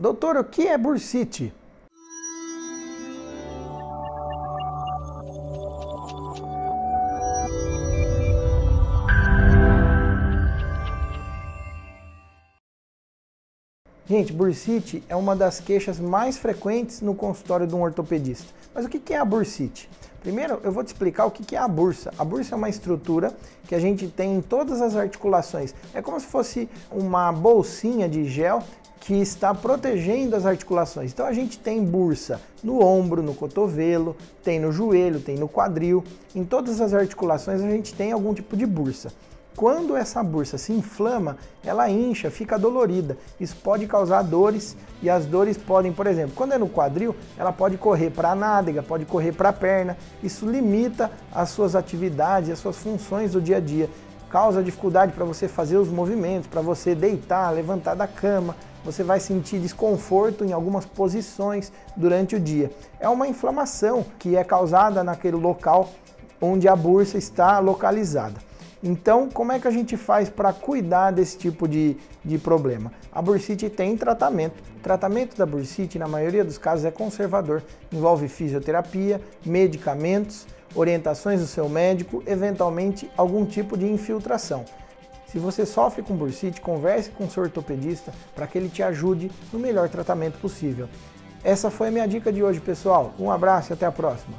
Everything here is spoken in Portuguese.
Doutor, o que é bursite? Gente, bursite é uma das queixas mais frequentes no consultório de um ortopedista. Mas o que é a bursite? Primeiro, eu vou te explicar o que é a bursa. A bursa é uma estrutura que a gente tem em todas as articulações. É como se fosse uma bolsinha de gel que está protegendo as articulações. Então a gente tem bursa no ombro, no cotovelo, tem no joelho, tem no quadril. Em todas as articulações a gente tem algum tipo de bursa. Quando essa bursa se inflama, ela incha, fica dolorida. Isso pode causar dores e as dores podem, por exemplo, quando é no quadril, ela pode correr para a nádega, pode correr para a perna. Isso limita as suas atividades, as suas funções do dia a dia. Causa dificuldade para você fazer os movimentos, para você deitar, levantar da cama. Você vai sentir desconforto em algumas posições durante o dia. É uma inflamação que é causada naquele local onde a bursa está localizada. Então, como é que a gente faz para cuidar desse tipo de, de problema? A bursite tem tratamento. O tratamento da bursite, na maioria dos casos, é conservador. Envolve fisioterapia, medicamentos, orientações do seu médico, eventualmente algum tipo de infiltração. Se você sofre com bursite, converse com o seu ortopedista para que ele te ajude no melhor tratamento possível. Essa foi a minha dica de hoje, pessoal. Um abraço e até a próxima.